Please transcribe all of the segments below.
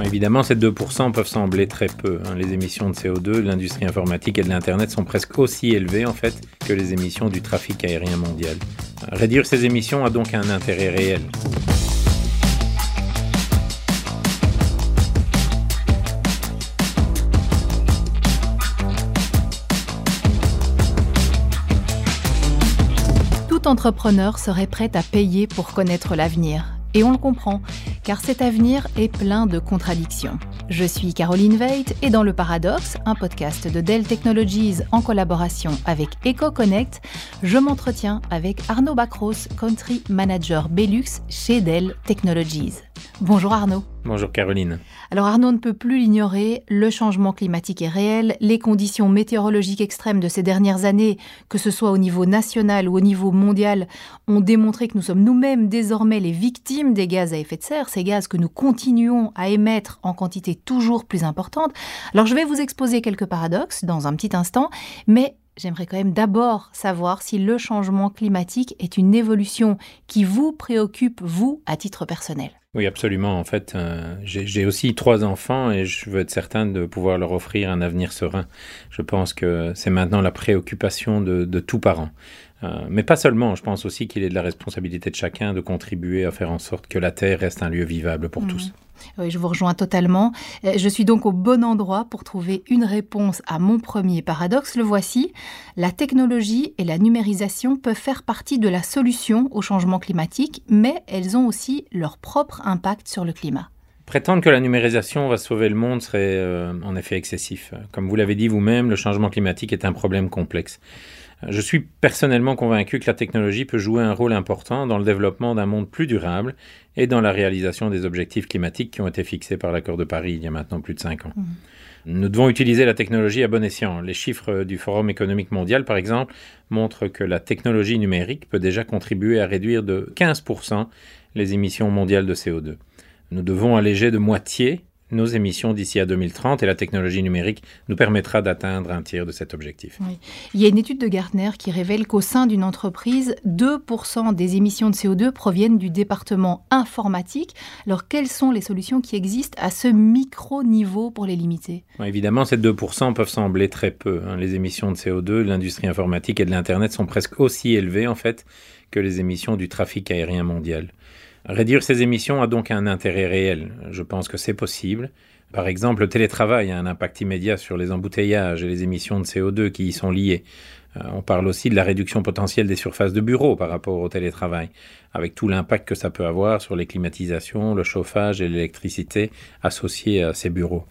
évidemment, ces 2% peuvent sembler très peu. Hein. Les émissions de CO2 de l'industrie informatique et de l'Internet sont presque aussi élevées en fait que les émissions du trafic aérien mondial. Réduire ces émissions a donc un intérêt réel. Tout entrepreneur serait prêt à payer pour connaître l'avenir. Et on le comprend, car cet avenir est plein de contradictions. Je suis Caroline Veit et dans Le Paradoxe, un podcast de Dell Technologies en collaboration avec EcoConnect, je m'entretiens avec Arnaud Bacros, Country Manager Belux chez Dell Technologies. Bonjour Arnaud. Bonjour Caroline. Alors Arnaud ne peut plus l'ignorer, le changement climatique est réel, les conditions météorologiques extrêmes de ces dernières années, que ce soit au niveau national ou au niveau mondial, ont démontré que nous sommes nous-mêmes désormais les victimes des gaz à effet de serre, ces gaz que nous continuons à émettre en quantité toujours plus importante. Alors je vais vous exposer quelques paradoxes dans un petit instant, mais J'aimerais quand même d'abord savoir si le changement climatique est une évolution qui vous préoccupe, vous, à titre personnel. Oui, absolument. En fait, euh, j'ai aussi trois enfants et je veux être certain de pouvoir leur offrir un avenir serein. Je pense que c'est maintenant la préoccupation de, de tout parent. Euh, mais pas seulement, je pense aussi qu'il est de la responsabilité de chacun de contribuer à faire en sorte que la Terre reste un lieu vivable pour mmh. tous. Oui, je vous rejoins totalement. Euh, je suis donc au bon endroit pour trouver une réponse à mon premier paradoxe. Le voici. La technologie et la numérisation peuvent faire partie de la solution au changement climatique, mais elles ont aussi leur propre impact sur le climat. Prétendre que la numérisation va sauver le monde serait euh, en effet excessif. Comme vous l'avez dit vous-même, le changement climatique est un problème complexe. Je suis personnellement convaincu que la technologie peut jouer un rôle important dans le développement d'un monde plus durable et dans la réalisation des objectifs climatiques qui ont été fixés par l'accord de Paris il y a maintenant plus de cinq ans. Mmh. Nous devons utiliser la technologie à bon escient. Les chiffres du Forum économique mondial, par exemple, montrent que la technologie numérique peut déjà contribuer à réduire de 15% les émissions mondiales de CO2. Nous devons alléger de moitié nos émissions d'ici à 2030 et la technologie numérique nous permettra d'atteindre un tiers de cet objectif. Il y a une étude de Gartner qui révèle qu'au sein d'une entreprise, 2% des émissions de CO2 proviennent du département informatique. Alors quelles sont les solutions qui existent à ce micro-niveau pour les limiter? Évidemment, ces 2% peuvent sembler très peu. Hein. Les émissions de CO2 de l'industrie informatique et de l'Internet sont presque aussi élevées en fait que les émissions du trafic aérien mondial. Réduire ces émissions a donc un intérêt réel. Je pense que c'est possible. Par exemple, le télétravail a un impact immédiat sur les embouteillages et les émissions de CO2 qui y sont liées. Euh, on parle aussi de la réduction potentielle des surfaces de bureaux par rapport au télétravail, avec tout l'impact que ça peut avoir sur les climatisations, le chauffage et l'électricité associés à ces bureaux.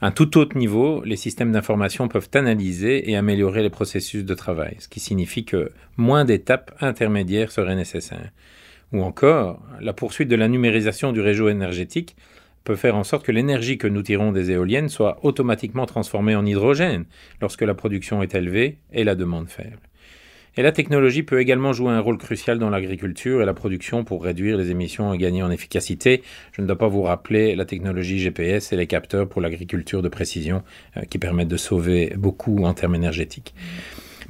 À un tout autre niveau, les systèmes d'information peuvent analyser et améliorer les processus de travail, ce qui signifie que moins d'étapes intermédiaires seraient nécessaires. Ou encore, la poursuite de la numérisation du réseau énergétique peut faire en sorte que l'énergie que nous tirons des éoliennes soit automatiquement transformée en hydrogène lorsque la production est élevée et la demande faible. Et la technologie peut également jouer un rôle crucial dans l'agriculture et la production pour réduire les émissions et gagner en efficacité. Je ne dois pas vous rappeler la technologie GPS et les capteurs pour l'agriculture de précision euh, qui permettent de sauver beaucoup en termes énergétiques.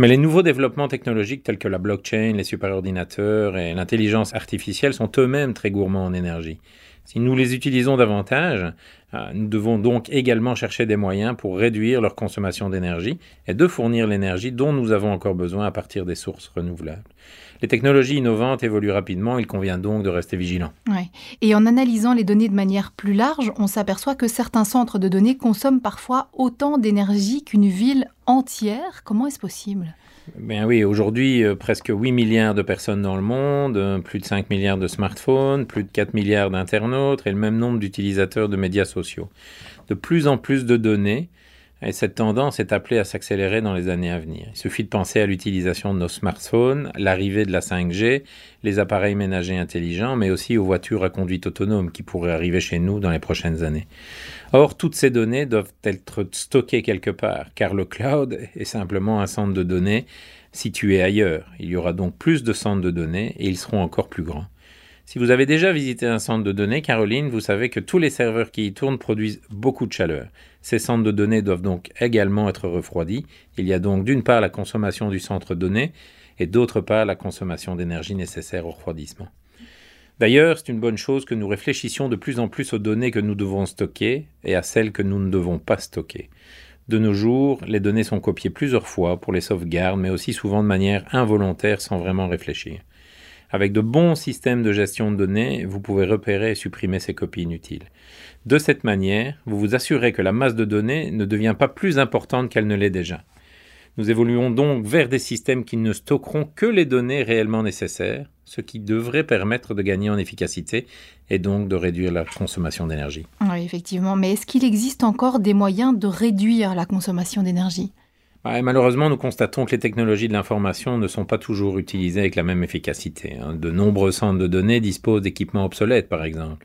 Mais les nouveaux développements technologiques tels que la blockchain, les superordinateurs et l'intelligence artificielle sont eux-mêmes très gourmands en énergie. Si nous les utilisons davantage, euh, nous devons donc également chercher des moyens pour réduire leur consommation d'énergie et de fournir l'énergie dont nous avons encore besoin à partir des sources renouvelables. Les technologies innovantes évoluent rapidement, il convient donc de rester vigilant. Et en analysant les données de manière plus large, on s'aperçoit que certains centres de données consomment parfois autant d'énergie qu'une ville entière. Comment est-ce possible? Ben oui, aujourd'hui, euh, presque 8 milliards de personnes dans le monde, euh, plus de 5 milliards de smartphones, plus de 4 milliards d'internautes et le même nombre d'utilisateurs de médias sociaux. De plus en plus de données, et cette tendance est appelée à s'accélérer dans les années à venir. Il suffit de penser à l'utilisation de nos smartphones, l'arrivée de la 5G, les appareils ménagers intelligents, mais aussi aux voitures à conduite autonome qui pourraient arriver chez nous dans les prochaines années. Or, toutes ces données doivent être stockées quelque part, car le cloud est simplement un centre de données situé ailleurs. Il y aura donc plus de centres de données et ils seront encore plus grands. Si vous avez déjà visité un centre de données, Caroline, vous savez que tous les serveurs qui y tournent produisent beaucoup de chaleur. Ces centres de données doivent donc également être refroidis. Il y a donc d'une part la consommation du centre de données et d'autre part la consommation d'énergie nécessaire au refroidissement. D'ailleurs, c'est une bonne chose que nous réfléchissions de plus en plus aux données que nous devons stocker et à celles que nous ne devons pas stocker. De nos jours, les données sont copiées plusieurs fois pour les sauvegardes, mais aussi souvent de manière involontaire sans vraiment réfléchir. Avec de bons systèmes de gestion de données, vous pouvez repérer et supprimer ces copies inutiles. De cette manière, vous vous assurez que la masse de données ne devient pas plus importante qu'elle ne l'est déjà. Nous évoluons donc vers des systèmes qui ne stockeront que les données réellement nécessaires, ce qui devrait permettre de gagner en efficacité et donc de réduire la consommation d'énergie. Oui, effectivement. Mais est-ce qu'il existe encore des moyens de réduire la consommation d'énergie? Malheureusement, nous constatons que les technologies de l'information ne sont pas toujours utilisées avec la même efficacité. Hein. De nombreux centres de données disposent d'équipements obsolètes, par exemple.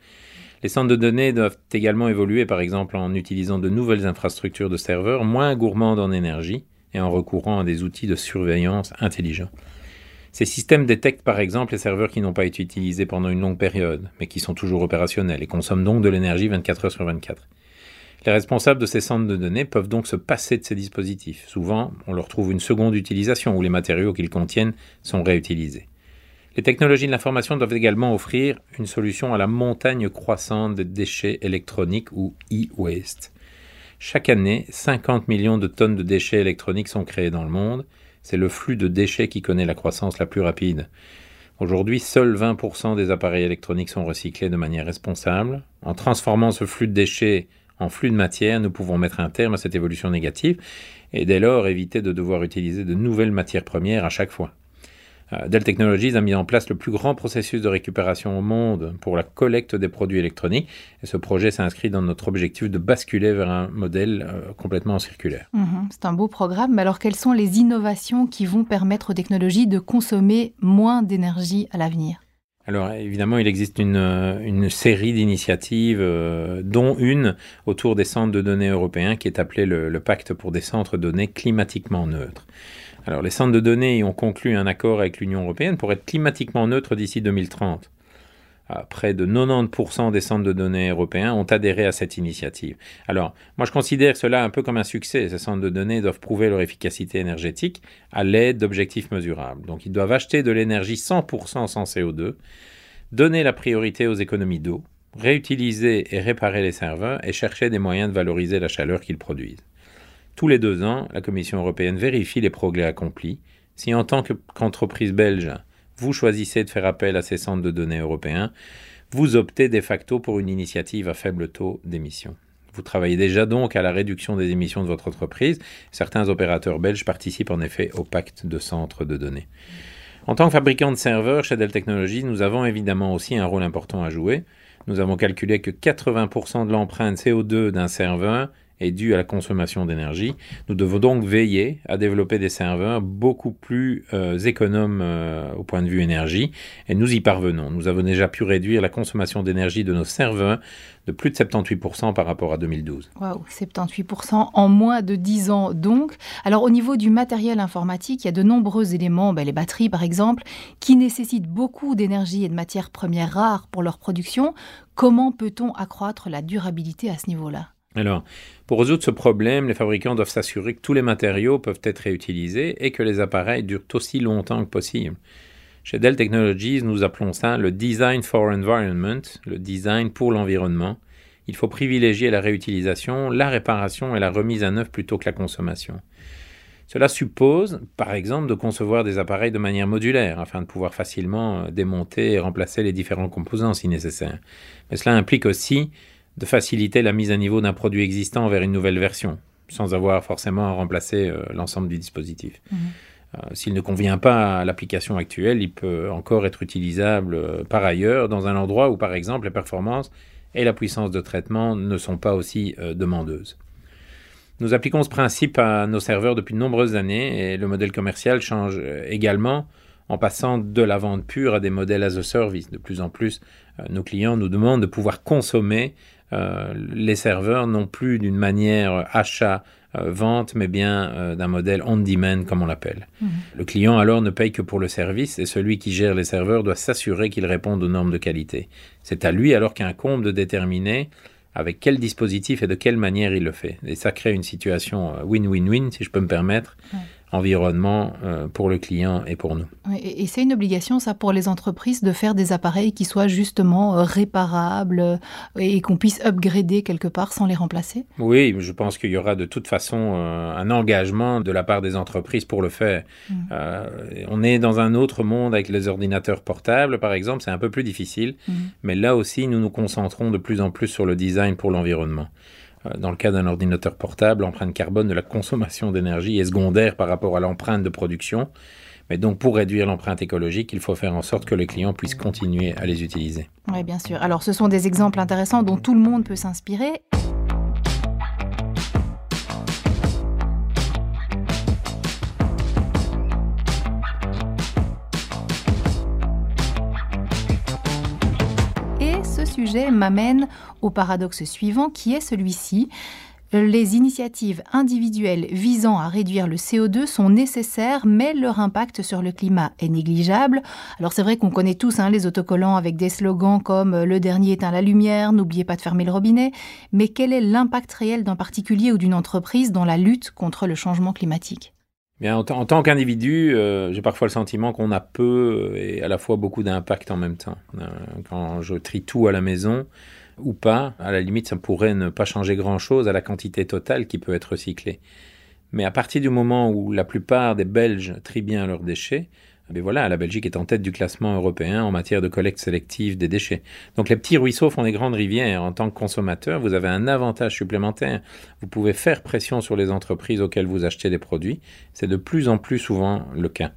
Les centres de données doivent également évoluer, par exemple, en utilisant de nouvelles infrastructures de serveurs moins gourmandes en énergie et en recourant à des outils de surveillance intelligents. Ces systèmes détectent par exemple les serveurs qui n'ont pas été utilisés pendant une longue période, mais qui sont toujours opérationnels et consomment donc de l'énergie 24 heures sur 24. Les responsables de ces centres de données peuvent donc se passer de ces dispositifs. Souvent, on leur trouve une seconde utilisation où les matériaux qu'ils contiennent sont réutilisés. Les technologies de l'information doivent également offrir une solution à la montagne croissante de déchets électroniques ou e-waste. Chaque année, 50 millions de tonnes de déchets électroniques sont créés dans le monde. C'est le flux de déchets qui connaît la croissance la plus rapide. Aujourd'hui, seuls 20% des appareils électroniques sont recyclés de manière responsable. En transformant ce flux de déchets en flux de matière, nous pouvons mettre un terme à cette évolution négative et dès lors éviter de devoir utiliser de nouvelles matières premières à chaque fois. Euh, Dell Technologies a mis en place le plus grand processus de récupération au monde pour la collecte des produits électroniques. Et ce projet s'inscrit dans notre objectif de basculer vers un modèle euh, complètement circulaire. Mhm, c'est un beau programme. Mais alors, quelles sont les innovations qui vont permettre aux technologies de consommer moins d'énergie à l'avenir? Alors évidemment, il existe une, euh, série d'initiatives, dont une autour des centres de données européens qui est appelée le Pacte pour des centres de données climatiquement neutres. Alors, les centres de données ont conclu un accord avec l'Union européenne pour être climatiquement neutres d'ici 2030. Près de 90% des centres de données européens ont adhéré à cette initiative. Alors, moi je considère cela un peu comme un succès. Ces centres de données doivent prouver leur efficacité énergétique à l'aide d'objectifs mesurables. Donc, ils doivent acheter de l'énergie 100% sans CO2, donner la priorité aux économies d'eau, réutiliser et réparer les serveurs et chercher des moyens de valoriser la chaleur qu'ils produisent. Tous les deux ans, la Commission européenne vérifie les progrès accomplis. Si en tant qu'entreprise belge, vous choisissez de faire appel à ces centres de données européens, vous optez de facto pour une initiative à faible taux d'émission. Vous travaillez déjà donc à la réduction des émissions de votre entreprise. Certains opérateurs belges participent en effet au pacte de centres de données. En tant que fabricant de serveurs chez Dell Technologies, nous avons évidemment aussi un rôle important à jouer. Nous avons calculé que 80% de l'empreinte CO2 d'un serveur est due à la consommation d'énergie. Nous devons donc veiller à développer des serveurs beaucoup plus euh, économes euh, au point de vue énergie et nous y parvenons. Nous avons déjà pu réduire la consommation d'énergie de nos serveurs de plus de 78% par rapport à 2012. Waouh, 78% en moins de 10 ans donc. Alors au niveau du matériel informatique, il y a de nombreux éléments, ben, les batteries par exemple, qui nécessitent beaucoup d'énergie et de matières premières rares pour leur production. Comment peut-on accroître la durabilité à ce niveau-là? Alors, pour résoudre ce problème, les fabricants doivent s'assurer que tous les matériaux peuvent être réutilisés et que les appareils durent aussi longtemps que possible. Chez Dell Technologies, nous appelons ça le Design for Environment, le design pour l'environnement. Il faut privilégier la réutilisation, la réparation et la remise à neuf plutôt que la consommation. Cela suppose, par exemple, de concevoir des appareils de manière modulaire afin de pouvoir facilement euh, démonter et remplacer les différents composants si nécessaire. Mais cela implique aussi de faciliter la mise à niveau d'un produit existant vers une nouvelle version, sans avoir forcément à remplacer euh, l'ensemble du dispositif. Mhm. Euh, s'il ne convient pas à l'application actuelle, il peut encore être utilisable euh, par ailleurs dans un endroit où, par exemple, les performances et la puissance de traitement ne sont pas aussi demandeuses. Nous appliquons ce principe à nos serveurs depuis de nombreuses années et le modèle commercial change également en passant de la vente pure à des modèles as a service. De plus en plus, nos clients nous demandent de pouvoir consommer les serveurs non plus d'une manière achat-vente, mais bien euh, d'un modèle on-demand, comme on l'appelle. Mhm. Le client alors ne paye que pour le service et celui qui gère les serveurs doit s'assurer qu'ils répondent aux normes de qualité. C'est à lui alors qu'incombe de déterminer avec quel dispositif et de quelle manière il le fait. Et ça crée une situation euh, win-win-win, si je peux me permettre, environnement euh, pour le client et pour nous. et, c'est une obligation, ça, pour les entreprises, de faire des appareils qui soient justement euh, réparables euh, et qu'on puisse upgrader quelque part sans les remplacer Oui, je pense qu'il y aura de toute façon un engagement de la part des entreprises pour le faire. Mmh. on est dans un autre monde avec les ordinateurs portables, par exemple, c'est un peu plus difficile, mmh. mais là aussi, nous nous concentrons de plus en plus sur le design pour l'environnement. Euh, dans le cas d'un ordinateur portable, l'empreinte carbone de la consommation d'énergie est secondaire par rapport à l'empreinte de production. Mais donc, pour réduire l'empreinte écologique, il faut faire en sorte que les clients puissent continuer à les utiliser. Oui, bien sûr. Alors, ce sont des exemples intéressants dont tout le monde peut s'inspirer. Sujet m'amène au paradoxe suivant qui est celui-ci. Les initiatives individuelles visant à réduire le CO2 sont nécessaires, mais leur impact sur le climat est négligeable. Alors c'est vrai qu'on connaît tous hein, les autocollants avec des slogans comme Le dernier éteint la lumière, n'oubliez pas de fermer le robinet, mais quel est l'impact réel d'un particulier ou d'une entreprise dans la lutte contre le changement climatique? En, tant qu'individu, euh, j'ai parfois le sentiment qu'on a peu et à la fois beaucoup d'impact en même temps. Euh, quand je trie tout à la maison ou pas, à la limite, ça pourrait ne pas changer grand-chose à la quantité totale qui peut être recyclée. Mais à partir du moment où la plupart des Belges trient bien leurs déchets, mais voilà, la Belgique est en tête du classement européen en matière de collecte sélective des déchets. Donc les petits ruisseaux font des grandes rivières. En tant que consommateur, vous avez un avantage supplémentaire. Vous pouvez faire pression sur les entreprises auxquelles vous achetez des produits. C'est de plus en plus souvent le cas.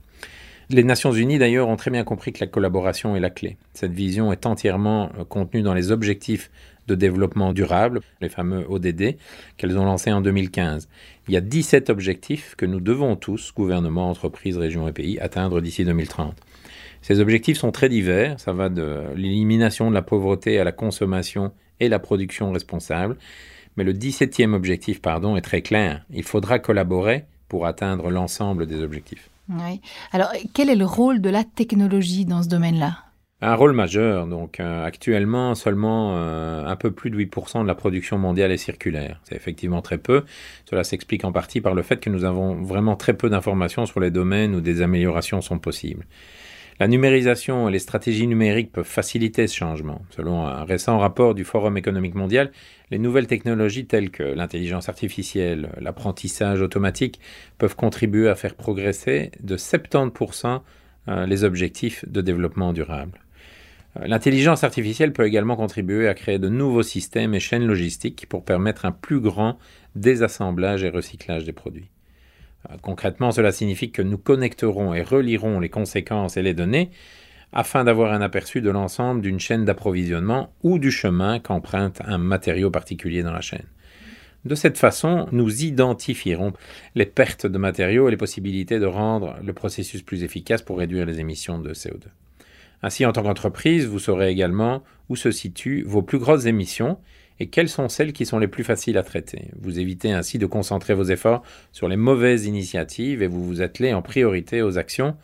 Les Nations Unies, d'ailleurs, ont très bien compris que la collaboration est la clé. Cette vision est entièrement euh, contenue dans les objectifs de développement durable, les fameux ODD, qu'elles ont lancés en 2015. Il y a 17 objectifs que nous devons tous, gouvernements, entreprises, régions et pays, atteindre d'ici 2030. Ces objectifs sont très divers, ça va de l'élimination de la pauvreté à la consommation et la production responsable, mais le 17e objectif pardon, est très clair. Il faudra collaborer pour atteindre l'ensemble des objectifs. Oui. Alors, quel est le rôle de la technologie dans ce domaine-là? Un rôle majeur. Donc euh, actuellement, seulement euh, un peu plus de 8% de la production mondiale est circulaire. C'est effectivement très peu. Cela s'explique en partie par le fait que nous avons vraiment très peu d'informations sur les domaines où des améliorations sont possibles. La numérisation et les stratégies numériques peuvent faciliter ce changement. Selon un récent rapport du Forum économique mondial, les nouvelles technologies telles que l'intelligence artificielle, l'apprentissage automatique peuvent contribuer à faire progresser de 70% euh, les objectifs de développement durable. L'intelligence artificielle peut également contribuer à créer de nouveaux systèmes et chaînes logistiques pour permettre un plus grand désassemblage et recyclage des produits. Euh, concrètement, cela signifie que nous connecterons et relierons les conséquences et les données afin d'avoir un aperçu de l'ensemble d'une chaîne d'approvisionnement ou du chemin qu'emprunte un matériau particulier dans la chaîne. De cette façon, nous identifierons les pertes de matériaux et les possibilités de rendre le processus plus efficace pour réduire les émissions de CO2. Ainsi, en tant qu'entreprise, vous saurez également où se situent vos plus grosses émissions et quelles sont celles qui sont les plus faciles à traiter. Vous évitez ainsi de concentrer vos efforts sur les mauvaises initiatives et vous vous attelez en priorité aux actions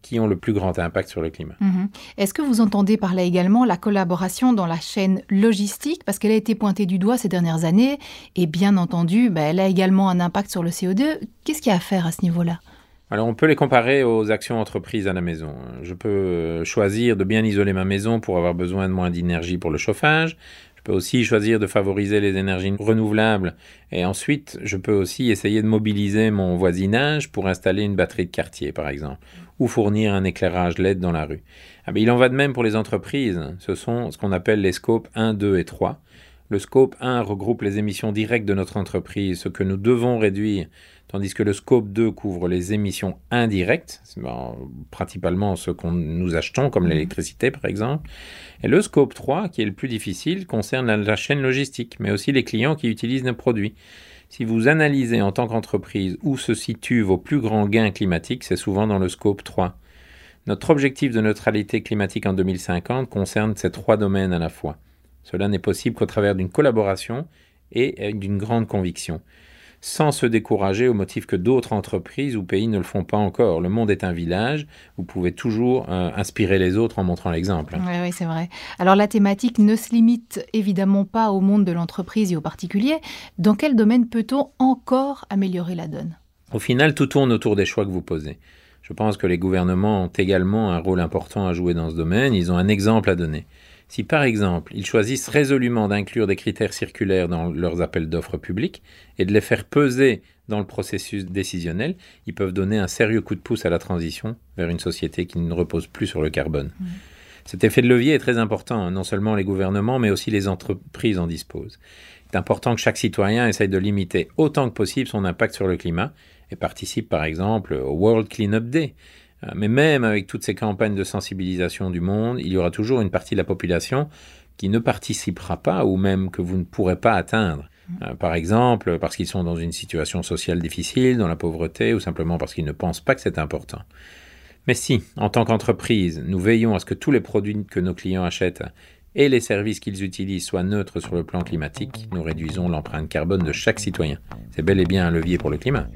qui ont le plus grand impact sur le climat. Mhm. Est-ce que vous entendez par là également la collaboration dans la chaîne logistique? Parce qu'elle a été pointée du doigt ces dernières années et bien entendu, bah, elle a également un impact sur le CO2. Qu'est-ce qu'il y a à faire à ce niveau-là? Alors on peut les comparer aux actions entreprises à la maison. Je peux euh, choisir de bien isoler ma maison pour avoir besoin de moins d'énergie pour le chauffage. Je peux aussi choisir de favoriser les énergies renouvelables. Et ensuite, je peux aussi essayer de mobiliser mon voisinage pour installer une batterie de quartier, par exemple, ou fournir un éclairage LED dans la rue. Ah il en va de même pour les entreprises. Ce sont ce qu'on appelle les scopes 1, 2 et 3. Le scope 1 regroupe les émissions directes de notre entreprise, ce que nous devons réduire tandis que le scope 2 couvre les émissions indirectes, principalement ce que nous achetons, comme mhm. l'électricité par exemple. Et le scope 3, qui est le plus difficile, concerne la, chaîne logistique, mais aussi les clients qui utilisent nos produits. Si vous analysez en tant qu'entreprise où se situent vos plus grands gains climatiques, c'est souvent dans le scope 3. Notre objectif de neutralité climatique en 2050 concerne ces trois domaines à la fois. Cela n'est possible qu'au travers d'une collaboration et d'une grande conviction sans se décourager au motif que d'autres entreprises ou pays ne le font pas encore. Le monde est un village, vous pouvez toujours euh, inspirer les autres en montrant l'exemple. Oui, oui c'est vrai. Alors la thématique ne se limite évidemment pas au monde de l'entreprise et aux particuliers. Dans quel domaine peut-on encore améliorer la donne? Au final, tout tourne autour des choix que vous posez. Je pense que les gouvernements ont également un rôle important à jouer dans ce domaine, ils ont un exemple à donner. Si par exemple ils choisissent résolument d'inclure des critères circulaires dans leurs appels d'offres publics et de les faire peser dans le processus décisionnel, ils peuvent donner un sérieux coup de pouce à la transition vers une société qui ne repose plus sur le carbone. Mmh. Cet effet de levier est très important, non seulement les gouvernements, mais aussi les entreprises en disposent. Il est important que chaque citoyen essaye de limiter autant que possible son impact sur le climat et participe par exemple au World Cleanup Day. Euh, mais même avec toutes ces campagnes de sensibilisation du monde, il y aura toujours une partie de la population qui ne participera pas ou même que vous ne pourrez pas atteindre. Euh, par exemple, parce qu'ils sont dans une situation sociale difficile, dans la pauvreté, ou simplement parce qu'ils ne pensent pas que c'est important. Mais si, en tant qu'entreprise, nous veillons à ce que tous les produits que nos clients achètent et les services qu'ils utilisent soient neutres sur le plan climatique, nous réduisons l'empreinte carbone de chaque citoyen. C'est bel et bien un levier pour le climat.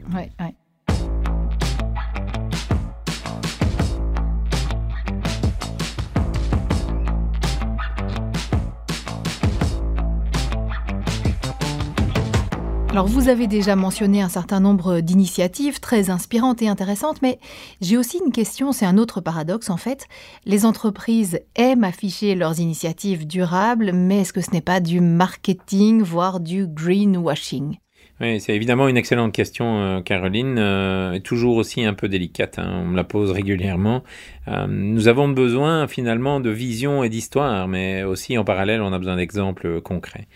Alors vous avez déjà mentionné un certain nombre d'initiatives très inspirantes et intéressantes, mais j'ai aussi une question, c'est un autre paradoxe en fait. Les entreprises aiment afficher leurs initiatives durables, mais est-ce que ce n'est pas du marketing, voire du greenwashing? Oui, c'est évidemment une excellente question, euh, Caroline, euh, toujours aussi un peu délicate. Hein. on me la pose régulièrement. Euh, nous avons besoin finalement de vision et d'histoire, mais aussi en parallèle, on a besoin d'exemples concrets.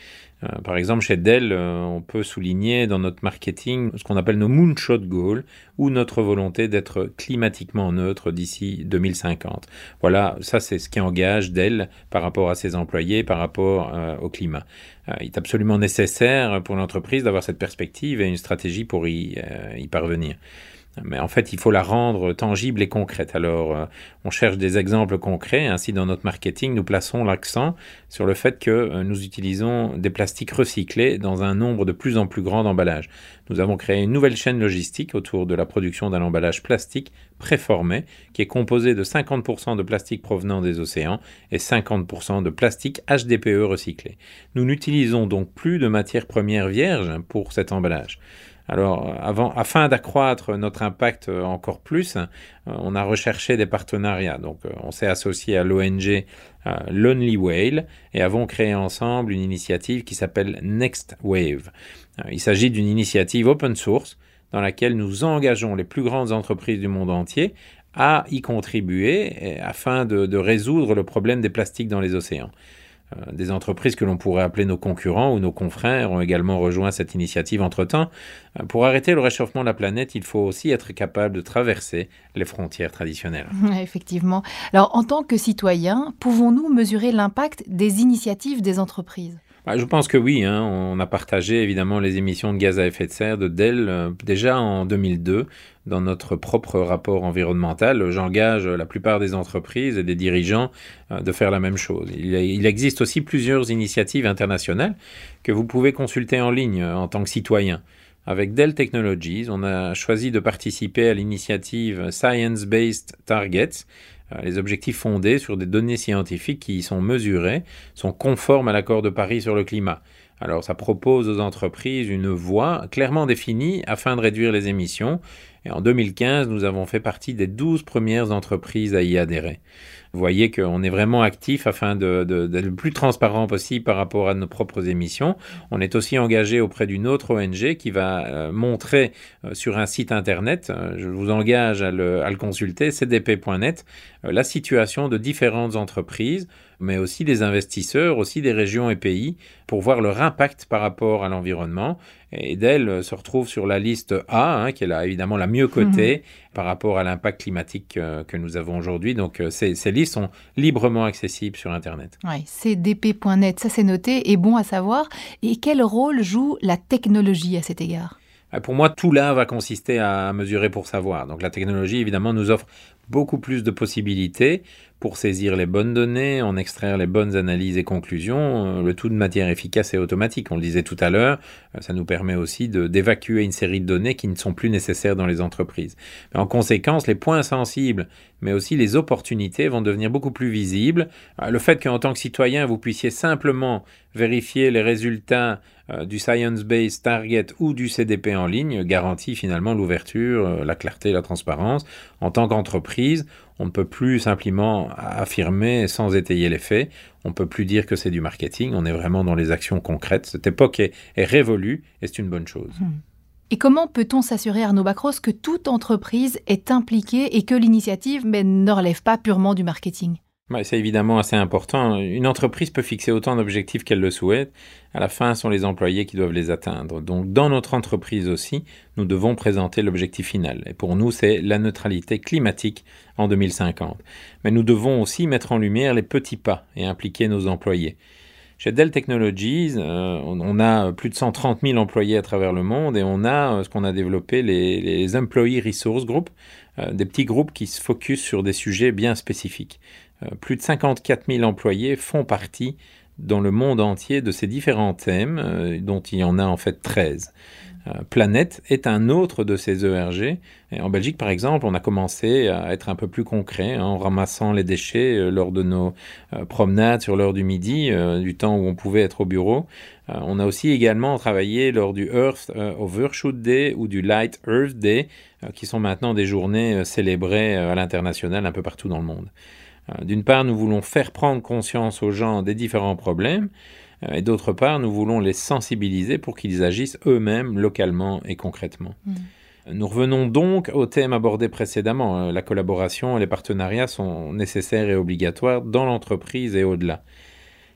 Euh, par exemple, chez Dell, euh, on peut souligner dans notre marketing ce qu'on appelle nos moonshot goals ou notre volonté d'être climatiquement neutre d'ici 2050. Voilà, ça c'est ce qui engage Dell par rapport à ses employés, par rapport euh, au climat. il est absolument nécessaire pour l'entreprise d'avoir cette perspective et une stratégie pour y parvenir. Mais en fait, il faut la rendre tangible et concrète. Alors, euh, on cherche des exemples concrets. Ainsi, dans notre marketing, nous plaçons l'accent sur le fait que euh, nous utilisons des plastiques recyclés dans un nombre de plus en plus grand d'emballages. Nous avons créé une nouvelle chaîne logistique autour de la production d'un emballage plastique préformé qui est composé de 50% de plastique provenant des océans et 50% de plastique HDPE recyclé. Nous n'utilisons donc plus de matières premières vierges pour cet emballage. Alors, avant, afin d'accroître notre impact euh, encore plus, euh, on a recherché des partenariats. Donc, euh, on s'est associé à l'ONG Lonely Whale et avons créé ensemble une initiative qui s'appelle Next Wave. il s'agit d'une initiative open source dans laquelle nous engageons les plus grandes entreprises du monde entier à y contribuer afin de résoudre le problème des plastiques dans les océans. Euh, des entreprises que l'on pourrait appeler nos concurrents ou nos confrères ont également rejoint cette initiative entre-temps. Euh, pour arrêter le réchauffement de la planète, il faut aussi être capable de traverser les frontières traditionnelles. Effectivement. Alors, en tant que citoyens, pouvons-nous mesurer l'impact des initiatives des entreprises? Je pense que oui. Hein. On a partagé évidemment les émissions de gaz à effet de serre de Dell euh, déjà en 2002 dans notre propre rapport environnemental. J'engage la plupart des entreprises et des dirigeants euh, de faire la même chose. Il, existe aussi plusieurs initiatives internationales que vous pouvez consulter en ligne euh, en tant que citoyen. Avec Dell Technologies, on a choisi de participer à l'initiative Science Based Targets, euh, les objectifs fondés sur des données scientifiques qui y sont mesurées sont conformes à l'accord de Paris sur le climat. Alors ça propose aux entreprises une voie clairement définie afin de réduire les émissions. Et en 2015, nous avons fait partie des 12 premières entreprises à y adhérer. Vous voyez qu'on est vraiment actif afin d'être le plus transparent possible par rapport à nos propres émissions. On est aussi engagé auprès d'une autre ONG qui va euh, montrer euh, sur un site internet, euh, je vous engage à le, à le consulter, cdp.net, la situation de différentes entreprises mais aussi des investisseurs, aussi des régions et pays, pour voir leur impact par rapport à l'environnement. Et Dell se retrouve sur la liste A, hein, qui est là, évidemment la mieux cotée mhm. par rapport à l'impact climatique euh, que nous avons aujourd'hui. Donc euh, ces, ces, listes sont librement accessibles sur Internet. Oui, cdp.net, ça c'est noté et bon à savoir. Et quel rôle joue la technologie à cet égard? Euh, pour moi, tout là va consister à mesurer pour savoir. Donc la technologie, évidemment, nous offre beaucoup plus de possibilités pour saisir les bonnes données, en extraire les bonnes analyses et conclusions, euh, le tout de matière efficace et automatique. On le disait tout à l'heure, euh, ça nous permet aussi d'évacuer une série de données qui ne sont plus nécessaires dans les entreprises. en conséquence, les points sensibles, mais aussi les opportunités vont devenir beaucoup plus visibles. Euh, le fait qu'en tant que citoyen, vous puissiez simplement vérifier les résultats du Science-Based Target ou du CDP en ligne garantit finalement l'ouverture, la clarté, la transparence. En tant qu'entreprise, on ne peut plus simplement affirmer sans étayer les faits. On ne peut plus dire que c'est du marketing. On est vraiment dans les actions concrètes. Cette époque est, révolue et c'est une bonne chose. Hmm. Et comment peut-on s'assurer, Arnaud Bacros, que toute entreprise est impliquée et que l'initiative ne relève pas purement du marketing? C'est évidemment assez important. Une entreprise peut fixer autant d'objectifs qu'elle le souhaite. À la fin, ce sont les employés qui doivent les atteindre. Donc, dans notre entreprise aussi, nous devons présenter l'objectif final. Et pour nous, c'est la neutralité climatique en 2050. Mais nous devons aussi mettre en lumière les petits pas et impliquer nos employés. Chez Dell Technologies, euh, on a plus de 130 000 employés à travers le monde et on a euh, ce qu'on a développé, les, Employee Resource Group, euh, des petits groupes qui se focusent sur des sujets bien spécifiques. Euh, plus de 54 000 employés font partie dans le monde entier de ces différents thèmes, euh, dont il y en a en fait 13. Euh, Planète est un autre de ces ERG. en Belgique, par exemple, on a commencé à être un peu plus concret hein, en ramassant les déchets lors de nos promenades sur l'heure du midi, du temps où on pouvait être au bureau. on a aussi également travaillé lors du Earth Overshoot Day ou du Light Earth Day, qui sont maintenant des journées célébrées à l'international un peu partout dans le monde. Euh, d'une part, nous voulons faire prendre conscience aux gens des différents problèmes, euh, et d'autre part, nous voulons les sensibiliser pour qu'ils agissent eux-mêmes localement et concrètement. Mm. Nous revenons donc au thème abordé précédemment. Euh, la collaboration et les partenariats sont nécessaires et obligatoires dans l'entreprise et au-delà.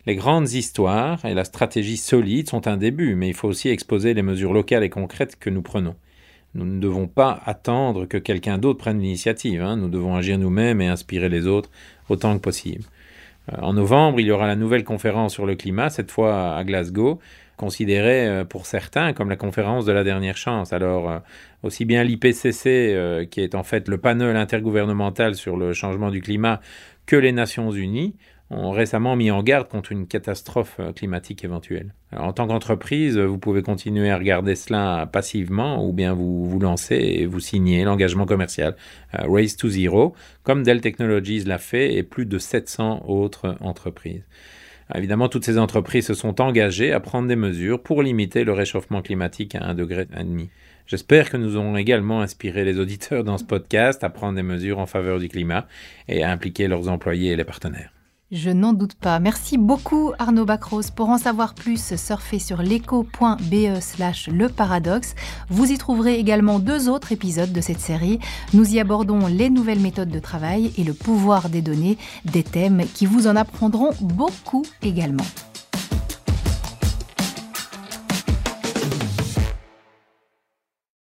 Les grandes histoires et la stratégie solide sont un début, mais il faut aussi exposer les mesures locales et concrètes que nous prenons. Nous ne devons pas attendre que quelqu'un d'autre prenne l'initiative. Hein. Nous devons agir nous-mêmes et inspirer les autres autant que possible. Euh, en novembre, il y aura la nouvelle conférence sur le climat, cette fois à Glasgow, considérée euh, pour certains comme la conférence de la dernière chance. Alors, euh, aussi bien l'IPCC, qui est en fait le panel intergouvernemental sur le changement du climat, que les Nations Unies ont récemment mis en garde contre une catastrophe euh, climatique éventuelle. en tant qu'entreprise, vous pouvez continuer à regarder cela passivement ou bien vous vous lancez et vous signez l'engagement commercial euh, Race to Zero, comme Dell Technologies l'a fait et plus de 700 autres entreprises. Évidemment, toutes ces entreprises se sont engagées à prendre des mesures pour limiter le réchauffement climatique à 1,5 degré. J'espère que nous aurons également inspiré les auditeurs dans ce podcast à prendre des mesures en faveur du climat et à impliquer leurs employés et les partenaires. Je n'en doute pas. Merci beaucoup Arnaud Bacros. Pour en savoir plus, surfez sur l'écho.be slash le paradoxe. Vous y trouverez également deux autres épisodes de cette série. Nous y abordons les nouvelles méthodes de travail et le pouvoir des données, des thèmes qui vous en apprendront beaucoup également.